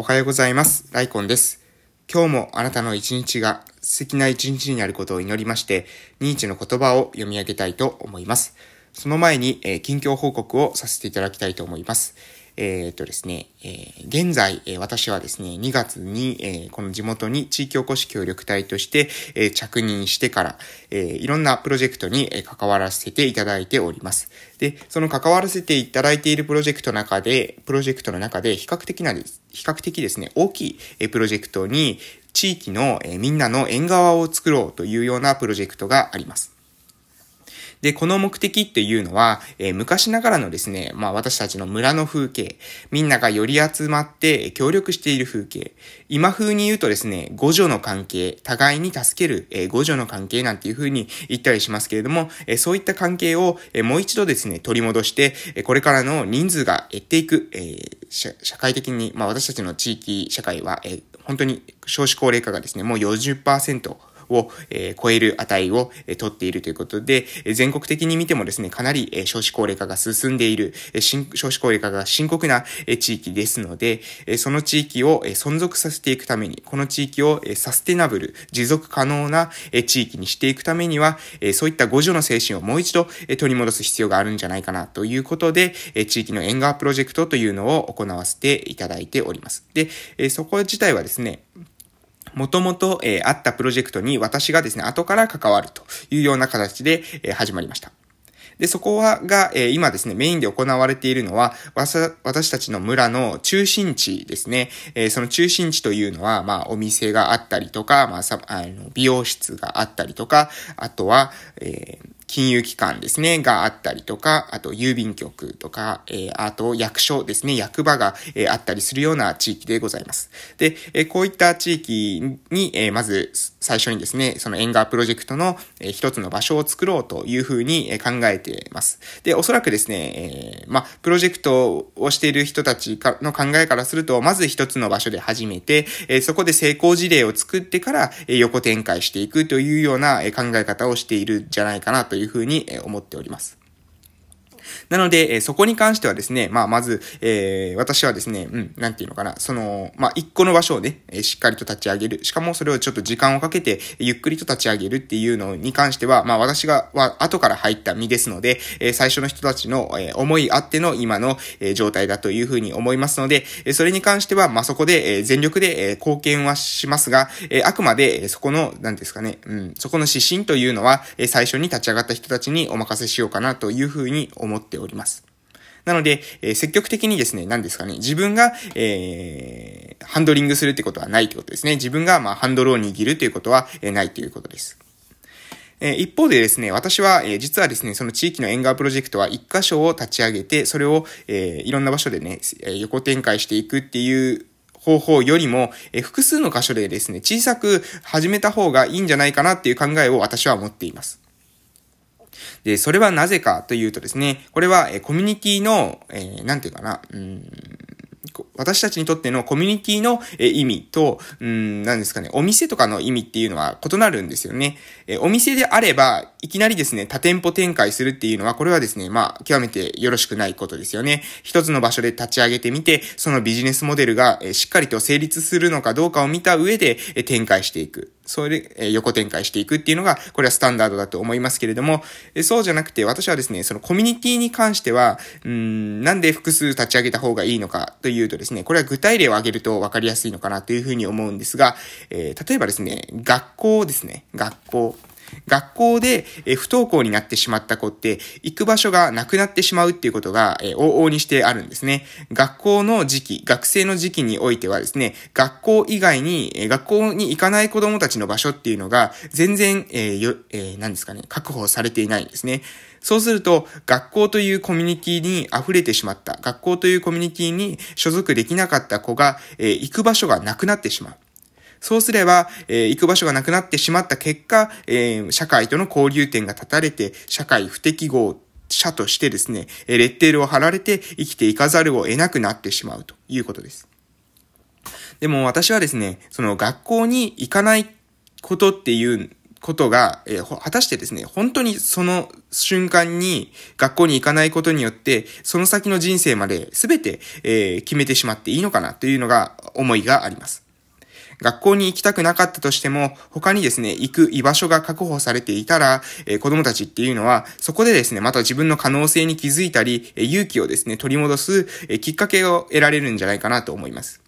おはようございます。ライコンです。今日もあなたの一日が素敵な一日になることを祈りまして、ニーチェの言葉を読み上げたいと思います。その前に、えー近況報告をさせていただきたいと思います。えーっとですね、えー現在、え私はですね、2月に、えこの地元に地域おこし協力隊として、え着任してから、えいろんなプロジェクトにえ関わらせていただいております。で、その関わらせていただいているプロジェクトの中で、プロジェクトの中で比較的なです、比較的ですね、大きいえプロジェクトに、地域のえみんなの縁側を作ろうというようなプロジェクトがあります。で、この目的っていうのは、えー昔ながらのですね、まあ私たちの村の風景、みんなが寄り集まって協力している風景、今風に言うとですね、互助の関係、互いに助ける、えー互助の関係なんていう風に言ったりしますけれども、えーそういった関係を、えーもう一度ですね、取り戻して、えーこれからの人数が減っていく、えー社会的に、まあ私たちの地域社会は、えー本当に少子高齢化がですね、もう40%、を、え超える値を、え取っているということで、え全国的に見てもですね、かなり、え少子高齢化が進んでいる、え少子高齢化が深刻な、え地域ですので、えその地域を、え存続させていくために、この地域を、えサステナブル、持続可能な、え地域にしていくためには、えそういった互助の精神をもう一度、え取り戻す必要があるんじゃないかなということで、え地域の縁側プロジェクトというのを行わせていただいております。で、えそこ自体はですね、もともと、えあったプロジェクトに私がですね、後から関わるというような形で、え始まりました。で、そこは、が、えー今ですね、メインで行われているのは、わさ私たちの村の中心地ですね。えーその中心地というのは、まあ、お店があったりとか、まあ、さあの美容室があったりとか、あとは、えー金融機関ですね、があったりとか、あと郵便局とか、えーあと役所ですね、役場が、えーあったりするような地域でございます。で、えーこういった地域に、えーまず最初にですね、その縁側プロジェクトの、えー一つの場所を作ろうというふうに、えー考えています。で、おそらくですね、えーまあ、プロジェクトをしている人たちかの考えからすると、まず一つの場所で始めて、えーそこで成功事例を作ってから、えー横展開していくというような、えー考え方をしているんじゃないかなというふうに、え思っております。なので、えそこに関してはですね、まあ、まず、えー私はですね、うん、なんていうのかな、その、まあ、一個の場所をね、えしっかりと立ち上げる。しかもそれをちょっと時間をかけて、ゆっくりと立ち上げるっていうのに関しては、まあ、私が、は、後から入った身ですので、え最初の人たちの、え思いあっての今の、え状態だというふうに思いますので、えそれに関しては、まあ、そこで、え全力で、え貢献はしますが、えあくまで、えそこの、なんですかね、うん、そこの指針というのは、え最初に立ち上がった人たちにお任せしようかなというふうに思っております。なので、えー積極的にですね、何ですかね、自分が、えー、ハンドリングするってことはないってことですね。自分が、まあ、ハンドルを握るということは、えーないということです。え一方でですね、私は、え実はですね、その地域の縁側プロジェクトは一箇所を立ち上げて、それを、えーいろんな場所でね、え横展開していくっていう方法よりも、え複数の箇所でですね、小さく始めた方がいいんじゃないかなっていう考えを私は持っています。で、それはなぜかというとですね、これは、えコミュニティの、えーなんていうかな、うん、私たちにとってのコミュニティのえ意味と、うん、何ですかね、お店とかの意味っていうのは異なるんですよね。えお店であれば、いきなりですね、多店舗展開するっていうのは、これはですね、まあ、極めてよろしくないことですよね。一つの場所で立ち上げてみて、そのビジネスモデルが、えしっかりと成立するのかどうかを見た上で、え展開していく。それで、え横展開していくっていうのが、これはスタンダードだと思いますけれども、えそうじゃなくて、私はですね、そのコミュニティに関しては、うん、なんで複数立ち上げた方がいいのかというとですね、これは具体例を挙げると分かりやすいのかなというふうに思うんですが、えー例えばですね、学校ですね、学校。学校で、不登校になってしまった子って、行く場所がなくなってしまうっていうことが、往々にしてあるんですね。学校の時期、学生の時期においてはですね、学校以外に、学校に行かない子供たちの場所っていうのが、全然、えーよ、えー何ですかね、確保されていないんですね。そうすると、学校というコミュニティに溢れてしまった、学校というコミュニティに所属できなかった子が、えー行く場所がなくなってしまう。そうすれば、えー行く場所がなくなってしまった結果、えー社会との交流点が断たれて、社会不適合者としてですね、えレッテルを貼られて生きていかざるを得なくなってしまうということです。でも私はですね、その学校に行かないことっていうことが、えー、果たしてですね、本当にその瞬間に学校に行かないことによって、その先の人生まで全て、えー、決めてしまっていいのかなというのが思いがあります。学校に行きたくなかったとしても、他にですね、行く居場所が確保されていたら、えー、子供たちっていうのは、そこでですね、また自分の可能性に気づいたり、えー、勇気をですね、取り戻す、えー、きっかけを得られるんじゃないかなと思います。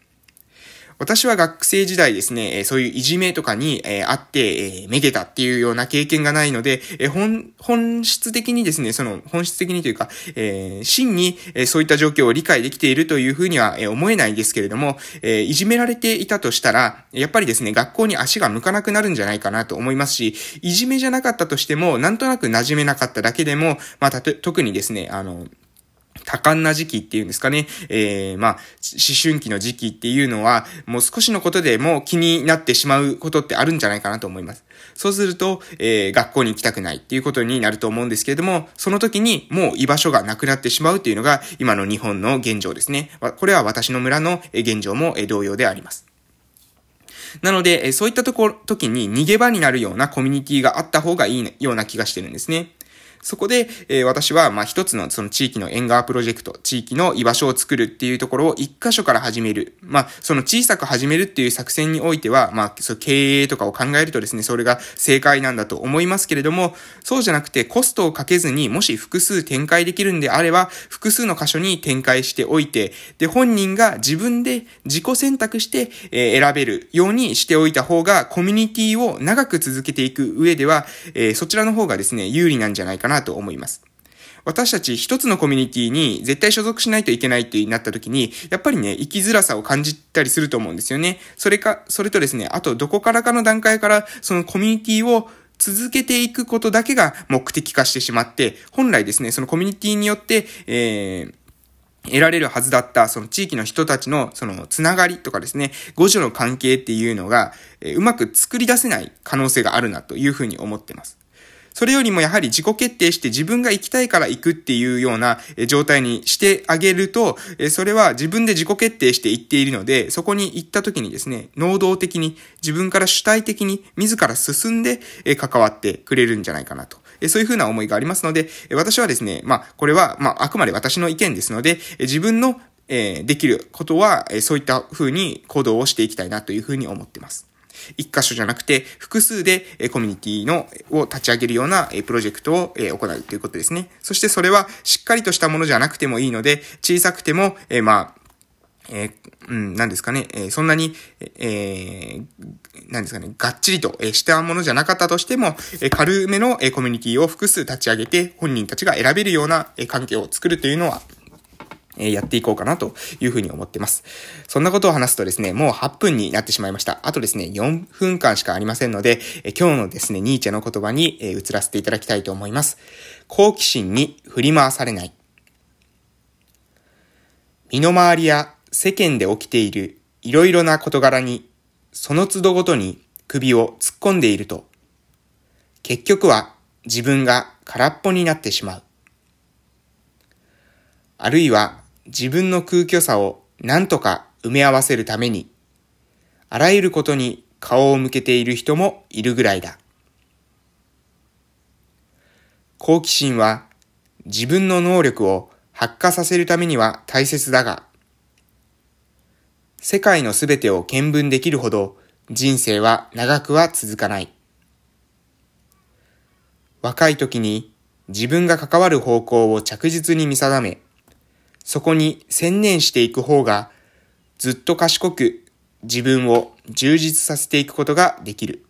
私は学生時代ですね、そういういじめとかに、えあって、えめげたっていうような経験がないので、え本、本質的にですね、その、本質的にというか、え真に、えそういった状況を理解できているというふうには、え思えないんですけれども、えいじめられていたとしたら、やっぱりですね、学校に足が向かなくなるんじゃないかなと思いますし、いじめじゃなかったとしても、なんとなく馴染めなかっただけでも、まあ、たと、特にですね、あの、多感な時期っていうんですかね。えー、まあ、思春期の時期っていうのは、もう少しのことでも気になってしまうことってあるんじゃないかなと思います。そうすると、えー、学校に行きたくないっていうことになると思うんですけれども、その時にもう居場所がなくなってしまうっていうのが、今の日本の現状ですね。これは私の村の現状も同様であります。なので、そういったところ、時に逃げ場になるようなコミュニティがあった方がいいような気がしてるんですね。そこで、えー、私は、まあ、一つのその地域の縁側プロジェクト、地域の居場所を作るっていうところを一箇所から始める。まあ、その小さく始めるっていう作戦においては、まあ、そ経営とかを考えるとですね、それが正解なんだと思いますけれども、そうじゃなくてコストをかけずに、もし複数展開できるんであれば、複数の箇所に展開しておいて、で、本人が自分で自己選択して、えー、選べるようにしておいた方が、コミュニティを長く続けていく上では、えー、そちらの方がですね、有利なんじゃないかななと思います。私たち一つのコミュニティに絶対所属しないといけないってなった時に、やっぱりね、生きづらさを感じたりすると思うんですよね。それか、それとですね、あとどこからかの段階からそのコミュニティを続けていくことだけが目的化してしまって、本来ですね、そのコミュニティによって、えー、得られるはずだった、その地域の人たちの、その、つながりとかですね、互助の関係っていうのが、え、うまく作り出せない可能性があるなというふうに思ってます。それよりもやはり自己決定して自分が行きたいから行くっていうような状態にしてあげると、それは自分で自己決定して行っているので、そこに行った時にですね、能動的に自分から主体的に自ら進んで関わってくれるんじゃないかなと。そういうふうな思いがありますので、私はですね、まあ、これは、まあ、あくまで私の意見ですので、自分のえできることは、そういった風に行動をしていきたいなというふうに思っています。一箇所じゃなくて、複数でコミュニティの、を立ち上げるようなプロジェクトを行うということですね。そしてそれはしっかりとしたものじゃなくてもいいので、小さくても、えまあ、えー、うん、何ですかね、えー、そんなに、えー、何ですかね、がっちりと、えー、したものじゃなかったとしても、えー、軽めの、えー、コミュニティを複数立ち上げて、本人たちが選べるような、えー、環境を作るというのは、えやっていこうかなというふうに思ってます。そんなことを話すとですね、もう8分になってしまいました。あとですね、4分間しかありませんので、え今日のですね、ニーチェの言葉に、え移らせていただきたいと思います。好奇心に振り回されない。身の回りや世間で起きているいろいろな事柄に、その都度ごとに首を突っ込んでいると、結局は自分が空っぽになってしまう。あるいは自分の空虚さを何とか埋め合わせるために、あらゆることに顔を向けている人もいるぐらいだ。好奇心は自分の能力を発火させるためには大切だが、世界のすべてを見聞できるほど人生は長くは続かない。若い時に自分が関わる方向を着実に見定め、そこに専念していく方が、ずっと賢く自分を充実させていくことができる。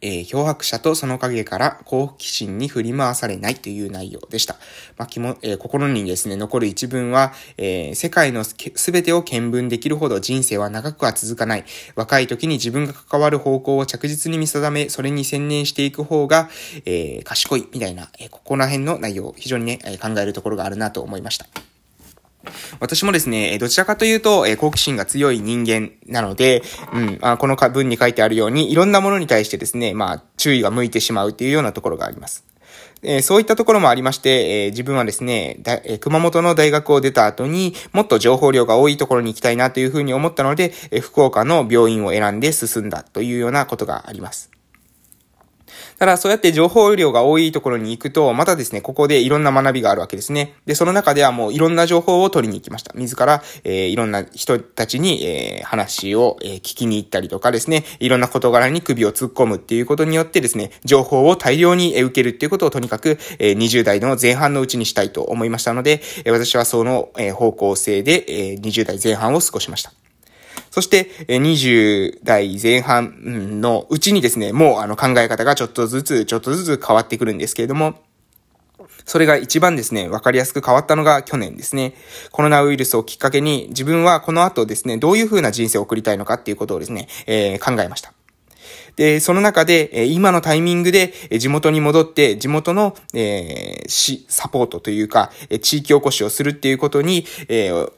えー、漂白者とその影から好奇心に振り回されないという内容でした。まあ、も、えー、心にですね、残る一文は、えー、世界のすべてを見聞できるほど人生は長くは続かない。若い時に自分が関わる方向を着実に見定め、それに専念していく方が、え、賢い、みたいな、え、ここら辺の内容、非常にね、考えるところがあるなと思いました。私もですね、どちらかというと、え好奇心が強い人間なので、うん、あこの文に書いてあるように、いろんなものに対してですね、まあ、注意が向いてしまうっていうようなところがあります。え、そういったところもありまして、え、自分はですね、だえ、熊本の大学を出た後にもっと情報量が多いところに行きたいなというふうに思ったので、え福岡の病院を選んで進んだというようなことがあります。ただ、そうやって情報量が多いところに行くと、またですね、ここでいろんな学びがあるわけですね。で、その中ではもういろんな情報を取りに行きました。自ら、えー、いろんな人たちに、えー、話を、えー、聞きに行ったりとかですね、いろんな事柄に首を突っ込むっていうことによってですね、情報を大量に受けるっていうことをとにかく、えー、20代の前半のうちにしたいと思いましたので、私はその、えー、方向性で、えー、20代前半を過ごしました。そして、20代前半のうちにですね、もうあの考え方がちょっとずつ、ちょっとずつ変わってくるんですけれども、それが一番ですね、わかりやすく変わったのが去年ですね。コロナウイルスをきっかけに自分はこの後ですね、どういう風な人生を送りたいのかっていうことをですね、えー、考えました。で、その中で、今のタイミングで地元に戻って、地元の、えー、市、サポートというか、地域おこしをするっていうことに、えー、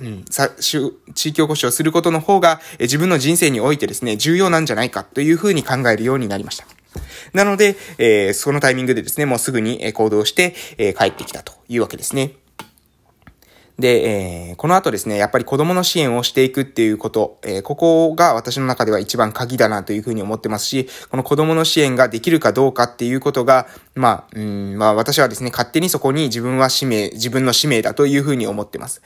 うん、さ、地域おこしをすることの方が、え自分の人生においてですね、重要なんじゃないかというふうに考えるようになりました。なので、えー、そのタイミングでですね、もうすぐに行動して、えー、帰ってきたというわけですね。で、えー、この後ですね、やっぱり子供の支援をしていくっていうこと、えー、ここが私の中では一番鍵だなというふうに思ってますし、この子供の支援ができるかどうかっていうことが、まあ、うん、まあ私はですね、勝手にそこに自分は使命、自分の使命だというふうに思ってます。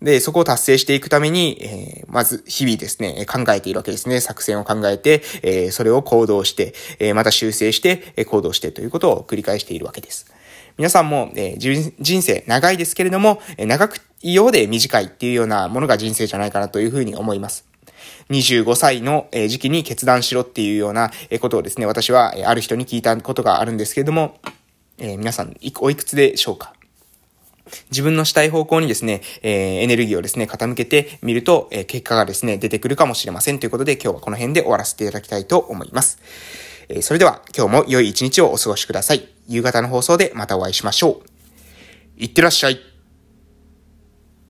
で、そこを達成していくために、えー、まず日々ですね、考えているわけですね。作戦を考えて、えー、それを行動して、えー、また修正して、え行動してということを繰り返しているわけです。皆さんも、えー、人生長いですけれども、え、長くいようで短いっていうようなものが人生じゃないかなというふうに思います。25歳の時期に決断しろっていうようなことをですね、私はある人に聞いたことがあるんですけれども、えー、皆さんおいくつでしょうか？自分のしたい方向にですね、えー、エネルギーをですね、傾けてみると、えー、結果がですね、出てくるかもしれませんということで、今日はこの辺で終わらせていただきたいと思います。え、それでは、今日も良い一日をお過ごしください。夕方の放送でまたお会いしましょう。いってらっしゃい。